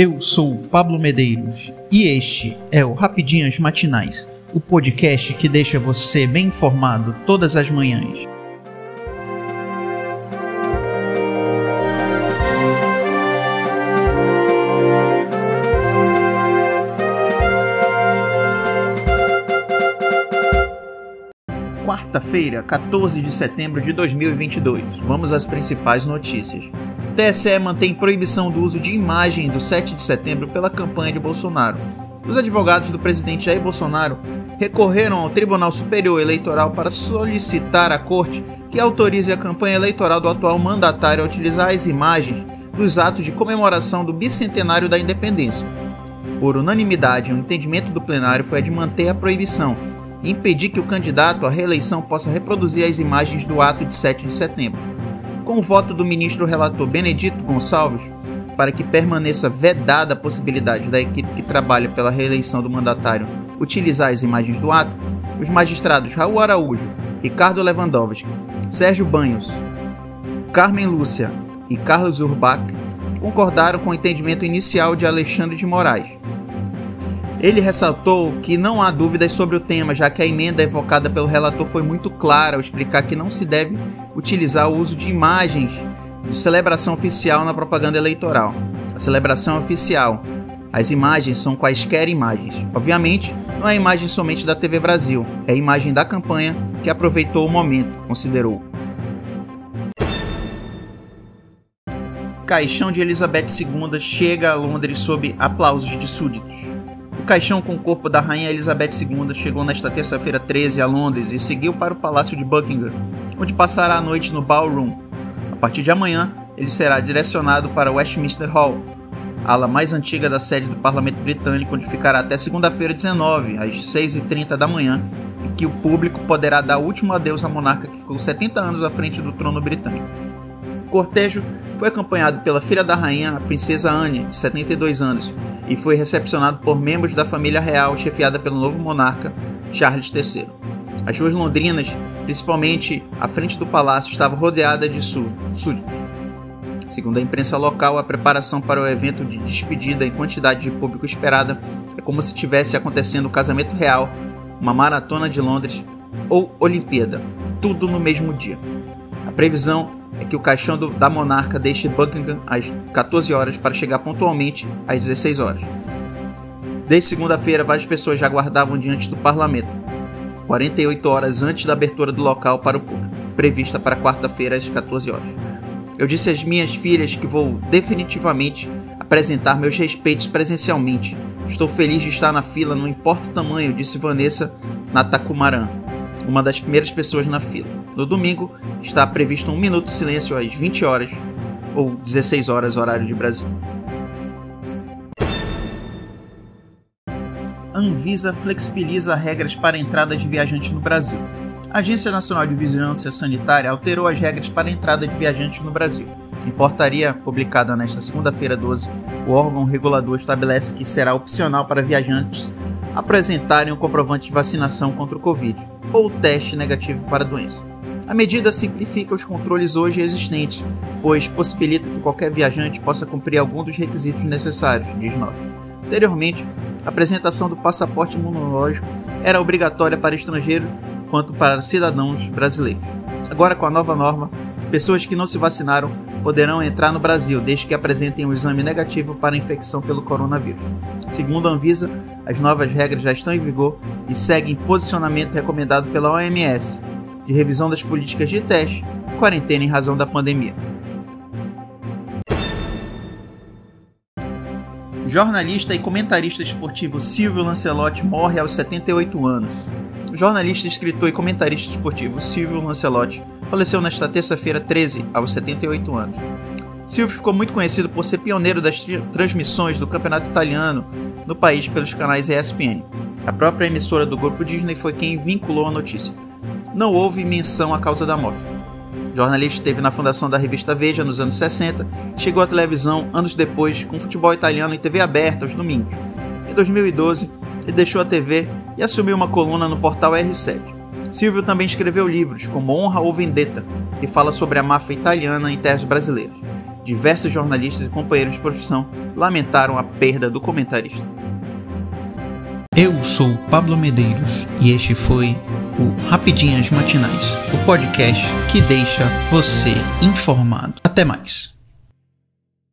Eu sou Pablo Medeiros e este é o Rapidinhas Matinais, o podcast que deixa você bem informado todas as manhãs. Quarta-feira, 14 de setembro de 2022. Vamos às principais notícias. TSE mantém proibição do uso de imagem do 7 de setembro pela campanha de Bolsonaro. Os advogados do presidente Jair Bolsonaro recorreram ao Tribunal Superior Eleitoral para solicitar à corte que autorize a campanha eleitoral do atual mandatário a utilizar as imagens dos atos de comemoração do bicentenário da independência. Por unanimidade, o entendimento do plenário foi a de manter a proibição e impedir que o candidato à reeleição possa reproduzir as imagens do ato de 7 de setembro com o voto do ministro relator Benedito Gonçalves, para que permaneça vedada a possibilidade da equipe que trabalha pela reeleição do mandatário utilizar as imagens do ato, os magistrados Raul Araújo, Ricardo Lewandowski, Sérgio Banhos, Carmen Lúcia e Carlos Urbach concordaram com o entendimento inicial de Alexandre de Moraes, ele ressaltou que não há dúvidas sobre o tema, já que a emenda evocada pelo relator foi muito clara ao explicar que não se deve utilizar o uso de imagens de celebração oficial na propaganda eleitoral. A celebração oficial. As imagens são quaisquer imagens. Obviamente, não é imagem somente da TV Brasil, é a imagem da campanha que aproveitou o momento, considerou. Caixão de Elizabeth II chega a Londres sob aplausos de súditos caixão com o corpo da Rainha Elizabeth II chegou nesta terça-feira 13 a Londres e seguiu para o Palácio de Buckingham, onde passará a noite no Ballroom. A partir de amanhã, ele será direcionado para Westminster Hall, ala mais antiga da sede do Parlamento Britânico, onde ficará até segunda-feira 19, às 6h30 da manhã, em que o público poderá dar o último adeus à monarca que ficou 70 anos à frente do trono britânico. O cortejo foi acompanhado pela filha da rainha, a princesa Anne, de 72 anos, e foi recepcionado por membros da família real chefiada pelo novo monarca Charles III. As ruas londrinas, principalmente à frente do palácio, estavam rodeadas de súditos. Segundo a imprensa local, a preparação para o evento de despedida em quantidade de público esperada é como se tivesse acontecendo o casamento real, uma maratona de Londres ou Olimpíada, tudo no mesmo dia. A previsão é que o caixão do, da monarca deixe Buckingham às 14 horas para chegar pontualmente às 16 horas. Desde segunda-feira, várias pessoas já aguardavam diante do parlamento, 48 horas antes da abertura do local para o público, prevista para quarta-feira às 14 horas. Eu disse às minhas filhas que vou definitivamente apresentar meus respeitos presencialmente. Estou feliz de estar na fila, não importa o tamanho, disse Vanessa Natakumaran, uma das primeiras pessoas na fila. No domingo, está previsto um minuto de silêncio às 20 horas ou 16 horas, horário de Brasil. Anvisa flexibiliza regras para entrada de viajantes no Brasil. A Agência Nacional de Vigilância Sanitária alterou as regras para entrada de viajantes no Brasil. Em portaria publicada nesta segunda-feira 12, o órgão regulador estabelece que será opcional para viajantes apresentarem um comprovante de vacinação contra o Covid ou teste negativo para a doença. A medida simplifica os controles hoje existentes, pois possibilita que qualquer viajante possa cumprir algum dos requisitos necessários, diz nota. Anteriormente, a apresentação do passaporte imunológico era obrigatória para estrangeiros quanto para cidadãos brasileiros. Agora, com a nova norma, pessoas que não se vacinaram poderão entrar no Brasil desde que apresentem um exame negativo para infecção pelo coronavírus. Segundo a Anvisa, as novas regras já estão em vigor e seguem posicionamento recomendado pela OMS, de revisão das políticas de teste, quarentena em razão da pandemia. Jornalista e comentarista esportivo Silvio Lancelotti morre aos 78 anos. Jornalista, escritor e comentarista esportivo Silvio Lancelotti faleceu nesta terça-feira 13, aos 78 anos. Silvio ficou muito conhecido por ser pioneiro das transmissões do campeonato italiano no país pelos canais ESPN. A própria emissora do grupo Disney foi quem vinculou a notícia não houve menção à causa da morte. O jornalista esteve na fundação da revista Veja nos anos 60 e chegou à televisão anos depois com futebol italiano em TV aberta aos domingos. Em 2012, ele deixou a TV e assumiu uma coluna no portal R7. Silvio também escreveu livros como Honra ou Vendetta, que fala sobre a máfia italiana em terras brasileiras. diversos jornalistas e companheiros de profissão lamentaram a perda do comentarista. Eu sou Pablo Medeiros e este foi o Rapidinhas Matinais, o podcast que deixa você informado. Até mais.